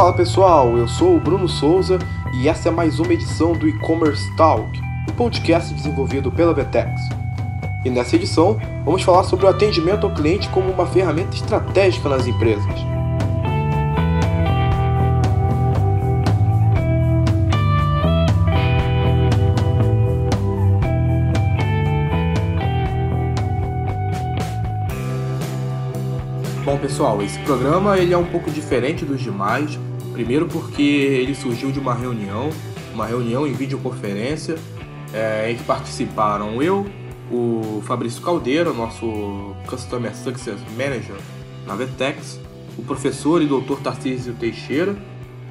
Fala pessoal, eu sou o Bruno Souza e essa é mais uma edição do E-Commerce Talk, um podcast desenvolvido pela Vetex. E nessa edição, vamos falar sobre o atendimento ao cliente como uma ferramenta estratégica nas empresas. Pessoal, esse programa ele é um pouco diferente dos demais. Primeiro porque ele surgiu de uma reunião, uma reunião em videoconferência, é, em que participaram eu, o Fabrício Caldeira, nosso Customer Success Manager na Vetex, o professor e doutor Tarcísio Teixeira,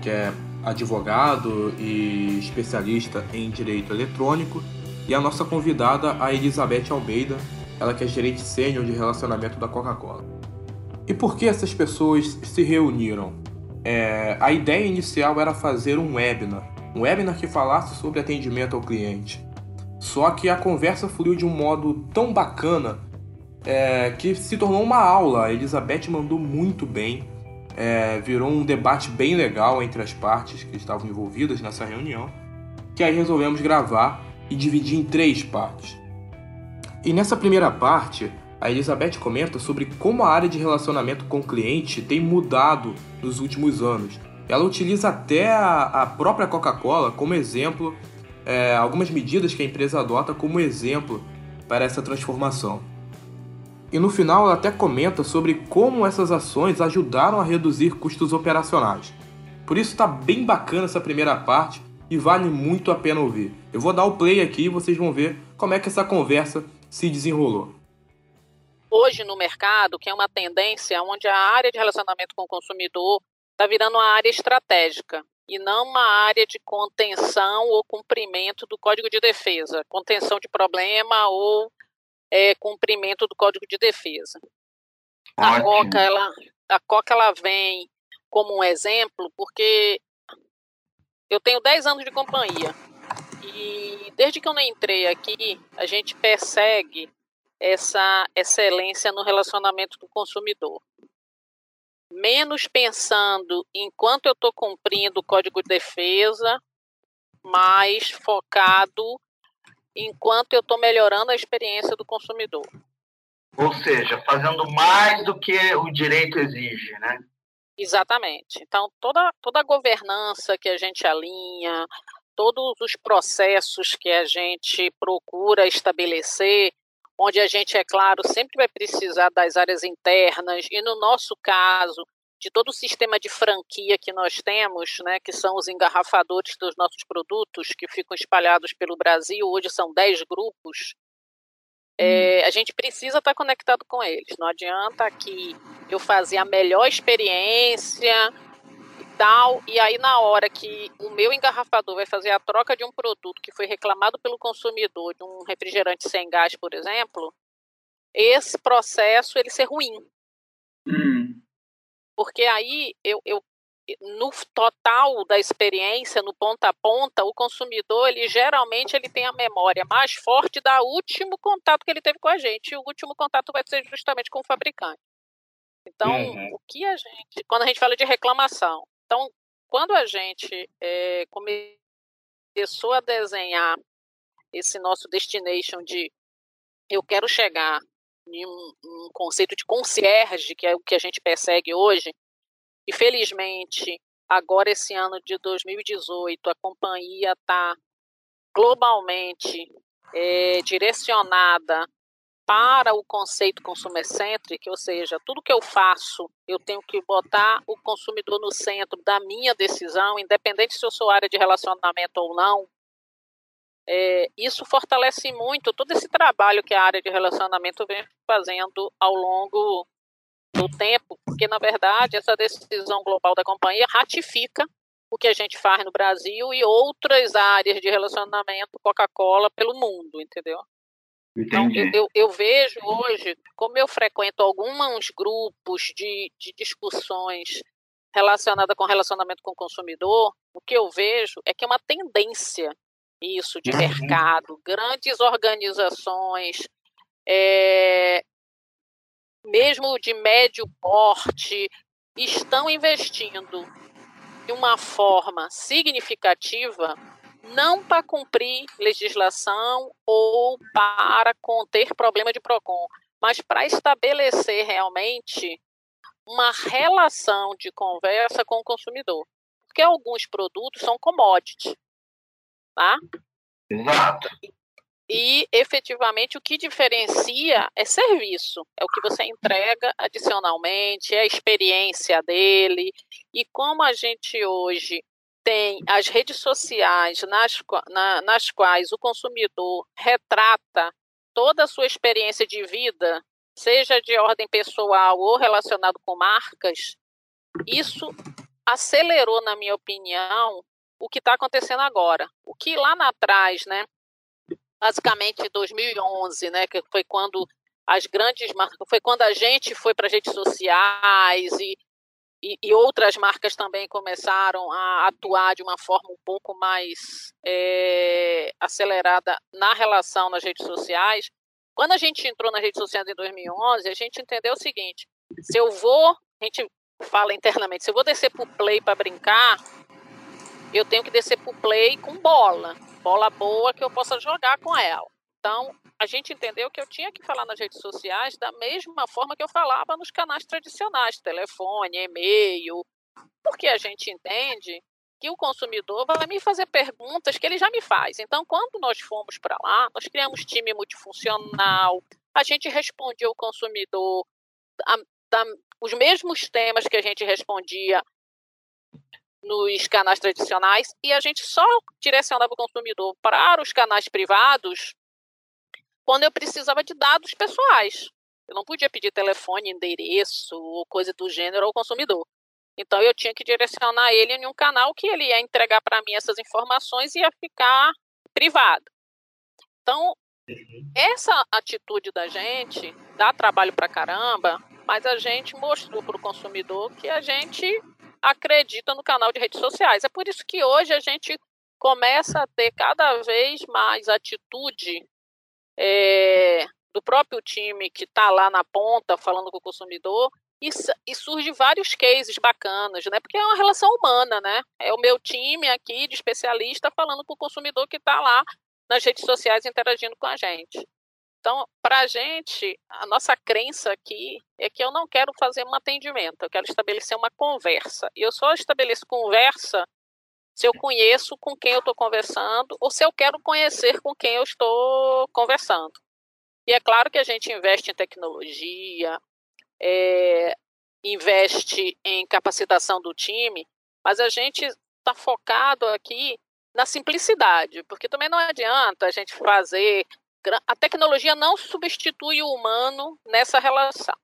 que é advogado e especialista em direito eletrônico, e a nossa convidada, a Elizabeth Almeida, ela que é gerente sênior de relacionamento da Coca-Cola. E por que essas pessoas se reuniram? É, a ideia inicial era fazer um webinar, um webinar que falasse sobre atendimento ao cliente. Só que a conversa fluiu de um modo tão bacana é, que se tornou uma aula. A Elizabeth mandou muito bem, é, virou um debate bem legal entre as partes que estavam envolvidas nessa reunião, que aí resolvemos gravar e dividir em três partes. E nessa primeira parte, a Elizabeth comenta sobre como a área de relacionamento com o cliente tem mudado nos últimos anos. Ela utiliza até a, a própria Coca-Cola como exemplo, é, algumas medidas que a empresa adota como exemplo para essa transformação. E no final ela até comenta sobre como essas ações ajudaram a reduzir custos operacionais. Por isso está bem bacana essa primeira parte e vale muito a pena ouvir. Eu vou dar o play aqui e vocês vão ver como é que essa conversa se desenrolou hoje no mercado, que é uma tendência onde a área de relacionamento com o consumidor está virando uma área estratégica e não uma área de contenção ou cumprimento do Código de Defesa, contenção de problema ou é, cumprimento do Código de Defesa. A Coca, ela, a Coca ela vem como um exemplo porque eu tenho 10 anos de companhia e desde que eu entrei aqui, a gente persegue essa excelência no relacionamento com o consumidor. Menos pensando enquanto eu estou cumprindo o código de defesa, mais focado enquanto eu estou melhorando a experiência do consumidor. Ou seja, fazendo mais do que o direito exige, né? Exatamente. Então, toda, toda a governança que a gente alinha, todos os processos que a gente procura estabelecer, onde a gente, é claro, sempre vai precisar das áreas internas, e no nosso caso, de todo o sistema de franquia que nós temos, né, que são os engarrafadores dos nossos produtos, que ficam espalhados pelo Brasil, hoje são 10 grupos, é, a gente precisa estar conectado com eles. Não adianta aqui eu fazer a melhor experiência tal, e aí na hora que o meu engarrafador vai fazer a troca de um produto que foi reclamado pelo consumidor, de um refrigerante sem gás, por exemplo, esse processo ele ser ruim. Hum. Porque aí eu, eu no total da experiência, no ponta a ponta, o consumidor, ele geralmente ele tem a memória mais forte da último contato que ele teve com a gente. E o último contato vai ser justamente com o fabricante. Então, uhum. o que a gente, quando a gente fala de reclamação, então, quando a gente é, começou a desenhar esse nosso destination de eu quero chegar em um, um, conceito de concierge, que é o que a gente persegue hoje, e felizmente, agora esse ano de 2018, a companhia está globalmente é, direcionada para o conceito consumer centric, ou seja, tudo que eu faço, eu tenho que botar o consumidor no centro da minha decisão, independente se eu sou área de relacionamento ou não. É, isso fortalece muito todo esse trabalho que a área de relacionamento vem fazendo ao longo do tempo, porque na verdade essa decisão global da companhia ratifica o que a gente faz no Brasil e outras áreas de relacionamento Coca-Cola pelo mundo, entendeu? Então, eu, eu, eu, vejo hoje, como eu frequento alguns grupos de, de discussões relacionadas com relacionamento com o consumidor, o que eu vejo é que é uma tendência isso de uhum. mercado, grandes organizações, é, mesmo de médio porte, estão investindo de uma forma significativa, não para cumprir legislação ou para conter problema de PROCON, mas para estabelecer realmente uma relação de conversa com o consumidor. Porque alguns produtos são commodities. Tá? Exato. E efetivamente o que diferencia é serviço, é o que você entrega adicionalmente, é a experiência dele. E como a gente hoje tem as redes sociais nas, na, nas quais o consumidor retrata toda a sua experiência de vida, seja de ordem pessoal ou relacionado com marcas, isso acelerou, na minha opinião, o que está acontecendo agora. O que lá atrás, né, basicamente 2011, né, que foi quando as grandes marcas, foi quando a gente foi para as redes sociais e, e, e, outras marcas também começaram a atuar de uma forma um pouco mais é, acelerada na relação nas redes sociais. Quando a gente entrou nas redes sociais em 2011, a gente entendeu o seguinte: se eu vou, a gente fala internamente, se eu vou descer para o play para brincar, eu tenho que descer para o play com bola bola boa que eu possa jogar com ela. Então, a gente entendeu que eu tinha que falar nas redes sociais da mesma forma que eu falava nos canais tradicionais, telefone, e-mail, porque a gente entende que o consumidor vai me fazer perguntas que ele já me faz. Então, quando nós fomos para lá, nós criamos time multifuncional, a gente respondia o consumidor a, a, os mesmos temas que a gente respondia nos canais tradicionais e a gente só direcionava o consumidor para os canais privados quando eu precisava de dados pessoais. Eu não podia pedir telefone, endereço ou coisa do gênero ao consumidor. Então eu tinha que direcionar ele em um canal que ele ia entregar para mim essas informações e ia ficar privado. Então, uhum. essa atitude da gente dá trabalho para caramba, mas a gente mostrou para o consumidor que a gente acredita no canal de redes sociais. É por isso que hoje a gente começa a ter cada vez mais atitude é, do próprio time que está lá na ponta falando com o consumidor e, e, surge vários cases bacanas, né? Porque é uma relação humana, né? É o meu time aqui de especialista falando com o consumidor que está lá nas redes sociais interagindo com a gente. Então, para a gente, a nossa crença aqui é que eu não quero fazer um atendimento, eu quero estabelecer uma conversa. E eu só estabeleço conversa se eu conheço com quem eu estou conversando ou se eu quero conhecer com quem eu estou conversando. E é claro que a gente investe em tecnologia, é, investe em capacitação do time, mas a gente está focado aqui na simplicidade, porque também não adianta a gente fazer a tecnologia não substitui o humano nessa relação.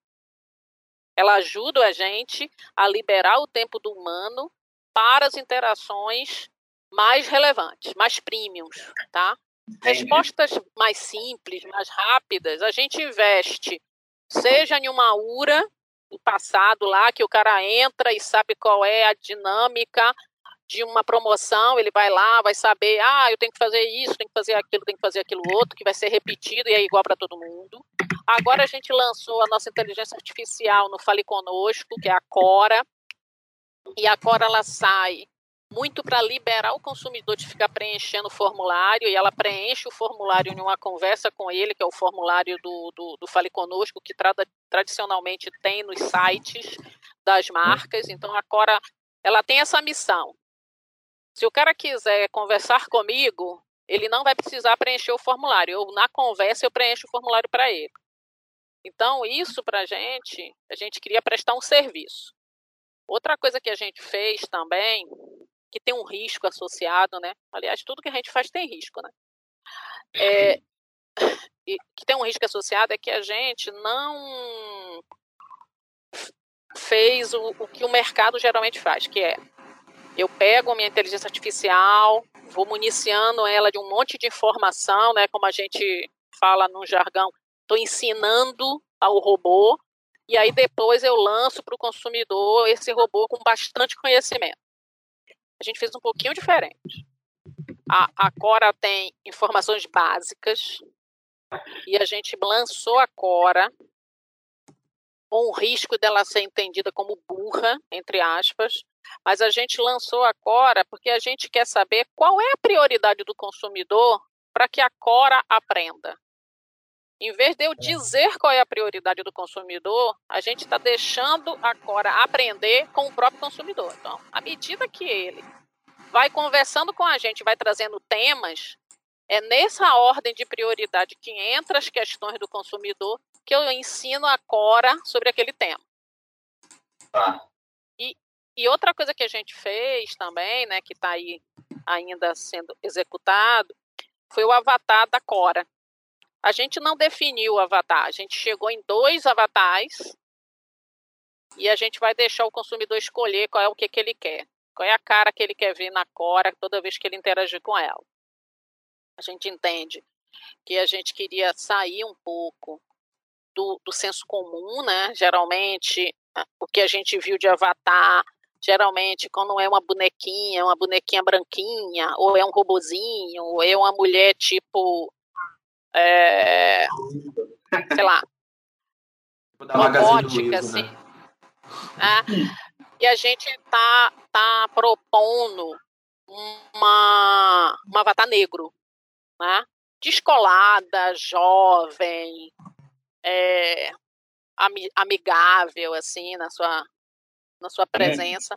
Ela ajuda a gente a liberar o tempo do humano para as interações mais relevantes, mais premiums, tá? Respostas mais simples, mais rápidas, a gente investe, seja em uma URA do passado lá, que o cara entra e sabe qual é a dinâmica de uma promoção, ele vai lá, vai saber, ah, eu tenho que fazer isso, tenho que fazer aquilo, tenho que fazer aquilo outro, que vai ser repetido e é igual para todo mundo. Agora a gente lançou a nossa inteligência artificial no Fale Conosco, que é a Cora, e a Cora ela sai muito para liberar o consumidor de ficar preenchendo o formulário, e ela preenche o formulário em uma conversa com ele, que é o formulário do, do, do Fale Conosco, que tra tradicionalmente tem nos sites das marcas. Então, a Cora ela tem essa missão se o cara quiser conversar comigo, ele não vai precisar preencher o formulário. Eu, na conversa, eu preencho o formulário para ele. Então, isso para a gente, a gente queria prestar um serviço. Outra coisa que a gente fez também, que tem um risco associado, né? Aliás, tudo que a gente faz tem risco, né? É, que tem um risco associado é que a gente não fez o, o que o mercado geralmente faz, que é eu pego a minha inteligência artificial, vou municiando ela de um monte de informação, né, como a gente fala no jargão, estou ensinando ao robô, e aí depois eu lanço para o consumidor esse robô com bastante conhecimento. A gente fez um pouquinho diferente. A, a Cora tem informações básicas, e a gente lançou a Cora com o risco dela ser entendida como burra, entre aspas, Mas a gente lançou a Cora porque a gente quer saber qual é a prioridade do consumidor para que a Cora aprenda. Em vez de eu é. dizer qual é a prioridade do consumidor, a gente está deixando a Cora aprender com o próprio consumidor. Então, à medida que ele vai conversando com a gente, vai trazendo temas, é nessa ordem de prioridade que entra as questões do consumidor que eu ensino a Cora sobre aquele tema. Tá. E, e outra coisa que a gente fez também, né, que está aí ainda sendo executado, foi o avatar da Cora. A gente não definiu o avatar, a gente chegou em dois avatares e a gente vai deixar o consumidor escolher qual é o que, que ele quer, qual é a cara que ele quer ver na Cora toda vez que ele interagir com ela. A gente entende que a gente queria sair um pouco do, do senso comum, né? Geralmente, o que a gente viu de avatar geralmente quando é uma bonequinha, uma bonequinha branquinha, ou é um robozinho, ou é uma mulher tipo é, sei lá, robótica, assim. Né? É, e a gente tá, tá propondo uma, uma avatar negro, né? Descolada, jovem, é, amigável, assim, na sua, na sua presença.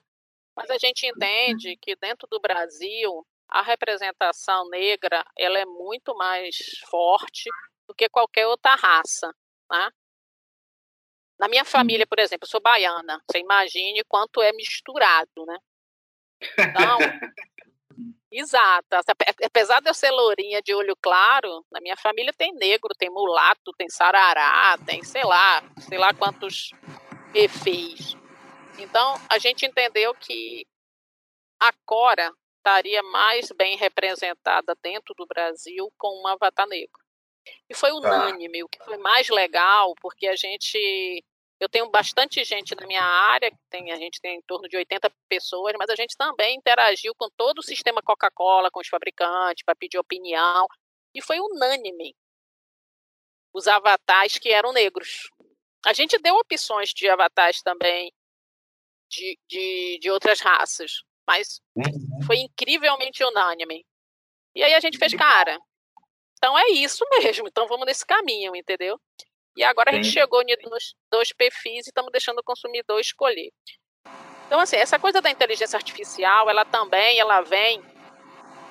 Mas a gente entende que dentro do Brasil a representação negra ela é muito mais forte do que qualquer outra raça, né? Na minha família, por exemplo, eu sou baiana. Você imagine quanto é misturado, né? Então, exato. Apesar de eu ser lourinha de olho claro, na minha família tem negro, tem mulato, tem sarará, tem sei lá, sei lá quantos efeitos. Então, a gente entendeu que a Cora estaria mais bem representada dentro do Brasil com um avatar negro. E foi tá. unânime, o que foi mais legal, porque a gente. Eu tenho bastante gente na minha área, tem, a gente tem em torno de 80 pessoas, mas a gente também interagiu com todo o sistema Coca-Cola, com os fabricantes, para pedir opinião. E foi unânime os avatares que eram negros. A gente deu opções de avatares também de, de, de outras raças. Mas uhum. foi incrivelmente unânime. E aí a gente fez, cara, então é isso mesmo, então vamos nesse caminho, entendeu? E agora a gente chegou nos dois perfis e estamos deixando o consumidor escolher. Então, assim, essa coisa da inteligência artificial, ela também ela vem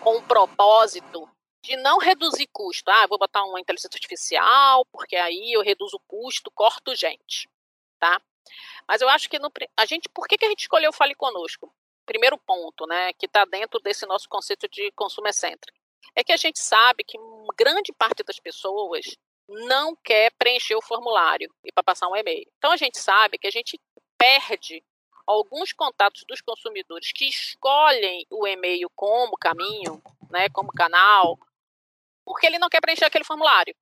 com um propósito de não reduzir custo. Ah, vou botar uma inteligência artificial, porque aí eu reduzo o custo, corto gente, tá? Mas eu acho que no, a gente, por que, que a gente escolheu Fale Conosco? Primeiro ponto, né, que está dentro desse nosso conceito de consumo excêntrico, é que a gente sabe que grande parte das pessoas não quer preencher o formulário e para passar um e-mail. Então a gente sabe que a gente perde alguns contatos dos consumidores que escolhem o e-mail como caminho, né, como canal, porque ele não quer preencher aquele formulário.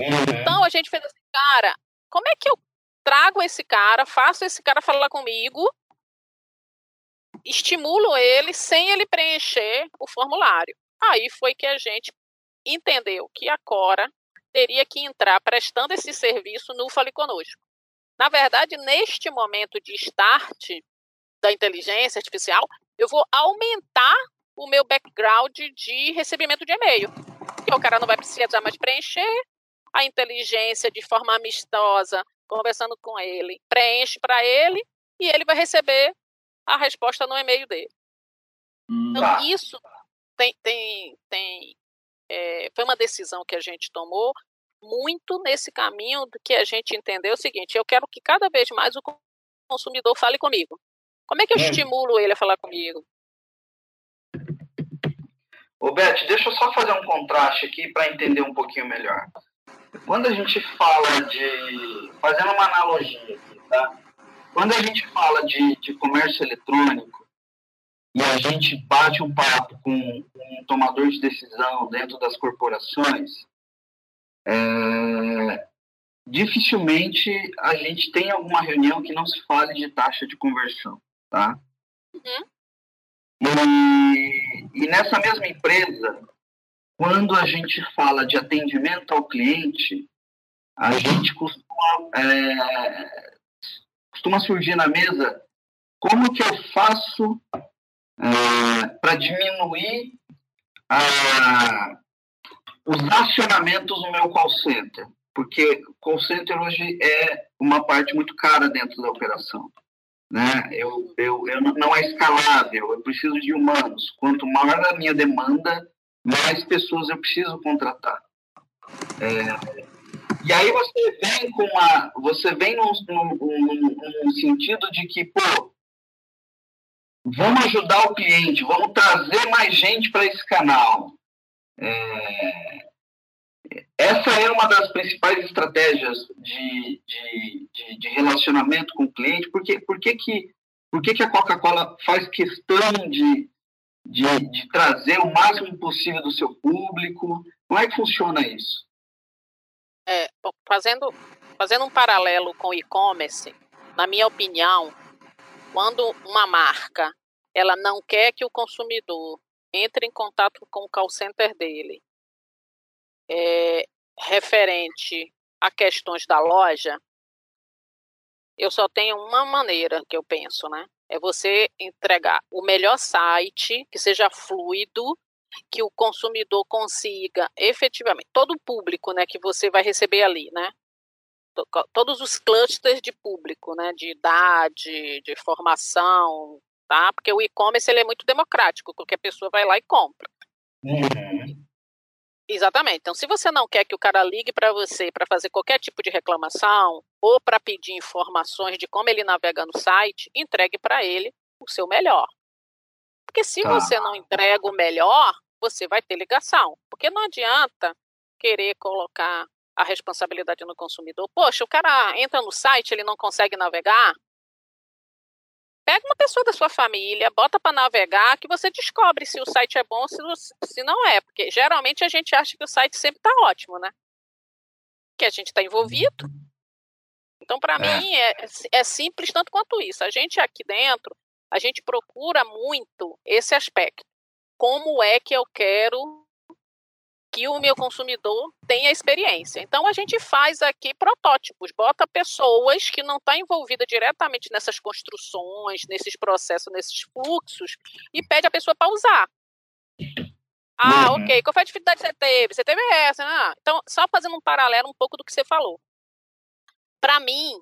Uhum. Então a gente fez assim, cara, como é que eu trago esse cara, faço esse cara falar comigo estimulo ele sem ele preencher o formulário. Aí foi que a gente entendeu que a Cora teria que entrar prestando esse serviço no Fale Conosco. Na verdade, neste momento de start da inteligência artificial, eu vou aumentar o meu background de recebimento de e-mail. O cara não vai precisar mais preencher, a inteligência de forma amistosa, conversando com ele, preenche para ele e ele vai receber a resposta no e-mail dele. Então, tá. isso tem, tem, tem é, foi uma decisão que a gente tomou muito nesse caminho do que a gente entendeu o seguinte: eu quero que cada vez mais o consumidor fale comigo. Como é que eu é. estimulo ele a falar comigo? Ô, Beth, deixa eu só fazer um contraste aqui para entender um pouquinho melhor. Quando a gente fala de. Fazendo uma analogia aqui, tá? Quando a gente fala de, de comércio eletrônico e a gente bate um papo com um tomador de decisão dentro das corporações, é, dificilmente a gente tem alguma reunião que não se fale de taxa de conversão, tá? Uhum. E, e, nessa mesma empresa, quando a gente fala de atendimento ao cliente, a gente costuma é, costuma surgir na mesa como que eu faço é, para diminuir os acionamentos no meu call center? Porque call center hoje é uma parte muito cara dentro da operação. Né? Eu, eu, eu não é escalável, eu preciso de humanos. Quanto maior a minha demanda, mais pessoas eu preciso contratar. É, e aí você vem com uma, você vem num, num, num, sentido de que, pô, vamos ajudar o cliente, vamos trazer mais gente para esse canal. É, essa é uma das principais estratégias de, de, de, de relacionamento com o cliente. Por que, por que, que, por que, que a Coca-Cola faz questão de, de, de trazer o máximo possível do seu público? Como é que funciona isso? É, fazendo, fazendo um paralelo com e-commerce, na minha opinião, quando uma marca ela não quer que o consumidor entre em contato com o call center dele é, referente a questões da loja, eu só tenho uma maneira que eu penso, né? É você entregar o melhor site, que seja fluido, que o consumidor consiga efetivamente, todo o público, né, que você vai receber ali, né? Todos os clusters de público, né, de idade, de formação, tá? Porque o e-commerce ele é muito democrático, qualquer pessoa vai lá e compra. Uhum. Exatamente. Então, se você não quer que o cara ligue para você para fazer qualquer tipo de reclamação ou para pedir informações de como ele navega no site, entregue para ele o seu melhor. Porque se tá. você não entrega o melhor, você vai ter ligação. Porque não adianta querer colocar a responsabilidade no consumidor. Poxa, o cara entra no site, ele não consegue navegar, Pega uma pessoa da sua família, bota para navegar, que você descobre se o site é bom, se, se não é. Porque geralmente a gente acha que o site sempre está ótimo, né? Que a gente está envolvido. Então, para é. mim, é, é simples tanto quanto isso. A gente aqui dentro, a gente procura muito esse aspecto. Como é que eu quero que o meu consumidor tenha experiência. Então a gente faz aqui protótipos, bota pessoas que não estão tá envolvidas diretamente nessas construções, nesses processos, nesses fluxos, e pede a pessoa para usar. Ah, uhum. ok. Qual foi a dificuldade que você teve? Você teve essa, né? Então, só fazendo um paralelo um pouco do que você falou. Para mim,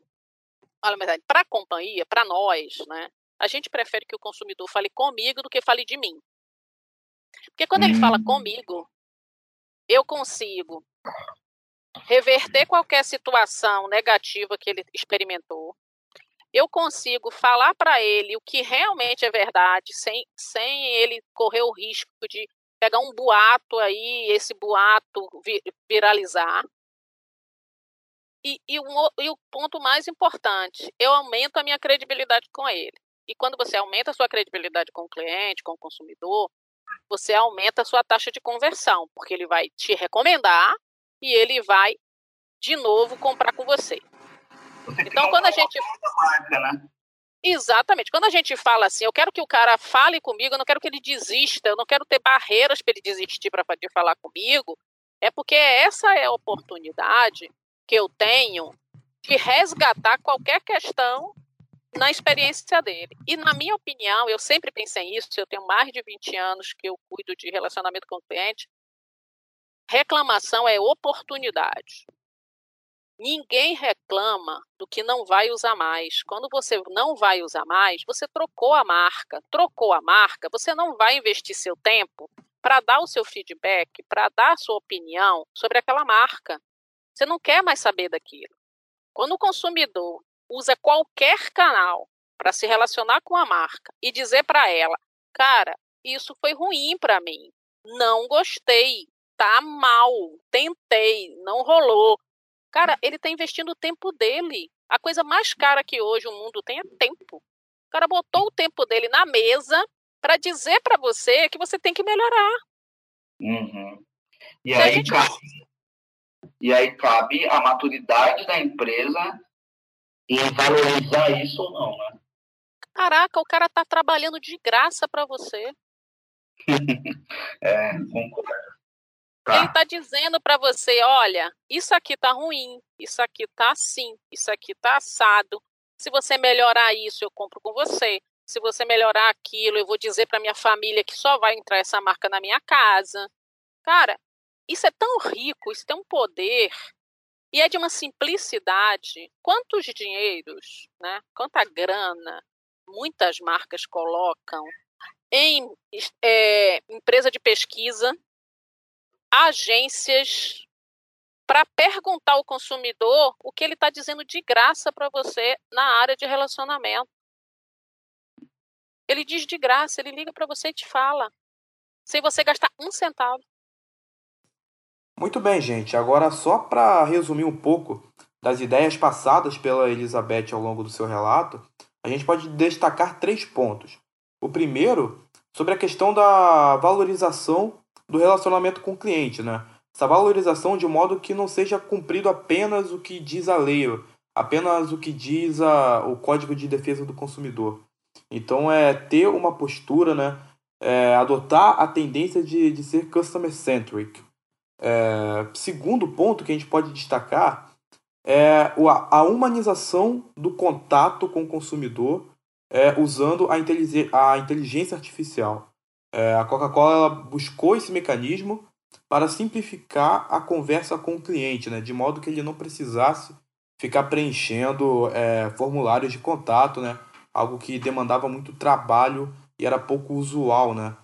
para a companhia, para nós, né? A gente prefere que o consumidor fale comigo do que fale de mim. Porque quando ele fala hum. comigo, eu consigo reverter qualquer situação negativa que ele experimentou. Eu consigo falar para ele o que realmente é verdade, sem, sem ele correr o risco de pegar um boato aí, esse boato viralizar. E, e, um, e o ponto mais importante, eu aumento a minha credibilidade com ele. E quando você aumenta a sua credibilidade com o cliente, com o consumidor, você aumenta a sua taxa de conversão, porque ele vai te recomendar e ele vai de novo comprar com você. você então, quando a gente. Marca, né? Exatamente. Quando a gente fala assim, eu quero que o cara fale comigo, eu não quero que ele desista, eu não quero ter barreiras para ele desistir para de falar comigo, é porque essa é a oportunidade que eu tenho de resgatar qualquer questão na experiência dele. E na minha opinião, eu sempre pensei nisso, eu tenho mais de 20 anos que eu cuido de relacionamento com o cliente. Reclamação é oportunidade. Ninguém reclama do que não vai usar mais. Quando você não vai usar mais, você trocou a marca. Trocou a marca, você não vai investir seu tempo para dar o seu feedback, para dar a sua opinião sobre aquela marca. Você não quer mais saber daquilo. Quando o consumidor usa qualquer canal para se relacionar com a marca e dizer para ela, cara, isso foi ruim para mim, não gostei, tá mal, tentei, não rolou. Cara, ele está investindo o tempo dele. A coisa mais cara que hoje o mundo tem é tempo. O cara botou o tempo dele na mesa para dizer para você que você tem que melhorar. Uhum. E, aí, gente... cabe, e aí cabe a maturidade da empresa em valorizar isso ou não, né? Caraca, o cara tá trabalhando de graça para você. é, concordo. Tá. Ele tá dizendo para você, olha, isso aqui tá ruim, isso aqui tá assim, isso aqui tá assado. Se você melhorar isso, eu compro com você. Se você melhorar aquilo, eu vou dizer para minha família que só vai entrar essa marca na minha casa. Cara, isso é tão rico, isso tem um poder e é de uma simplicidade. Quantos dinheiros, né? Quanta grana muitas marcas colocam em é, empresa de pesquisa, agências, para perguntar ao consumidor o que ele está dizendo de graça para você na área de relacionamento. Ele diz de graça, ele liga para você e te fala, sem você gastar um centavo. Muito bem, gente. Agora, só para resumir um pouco das ideias passadas pela Elizabeth ao longo do seu relato, a gente pode destacar três pontos. O primeiro, sobre a questão da valorização do relacionamento com o cliente, né? Essa valorização de modo que não seja cumprido apenas o que diz a lei, apenas o que diz a, o Código de Defesa do Consumidor. Então, é ter uma postura, né? É, adotar a tendência de, de ser customer-centric. É, segundo ponto que a gente pode destacar é a humanização do contato com o consumidor é, usando a, inteligência, a inteligência artificial. É, a Coca-Cola buscou esse mecanismo para simplificar a conversa com o cliente, né, de modo que ele não precisasse ficar preenchendo é, formulários de contato, né, algo que demandava muito trabalho e era pouco usual, né,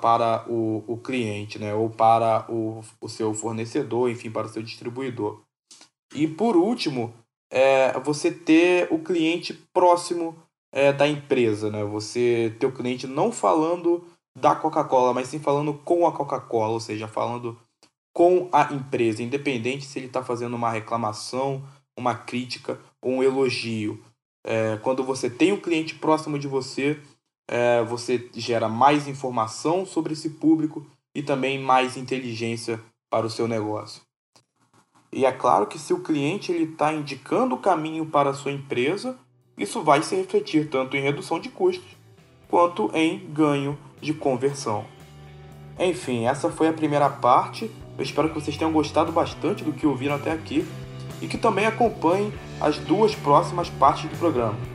para o, o cliente, né? ou para o, o seu fornecedor, enfim, para o seu distribuidor. E por último, é você ter o cliente próximo é, da empresa, né? Você ter o cliente não falando da Coca-Cola, mas sim falando com a Coca-Cola, ou seja, falando com a empresa, independente se ele está fazendo uma reclamação, uma crítica ou um elogio. É, quando você tem o cliente próximo de você, é, você gera mais informação sobre esse público e também mais inteligência para o seu negócio. E é claro que se o cliente está indicando o caminho para a sua empresa, isso vai se refletir tanto em redução de custos quanto em ganho de conversão. Enfim, essa foi a primeira parte. Eu espero que vocês tenham gostado bastante do que ouviram até aqui e que também acompanhem as duas próximas partes do programa.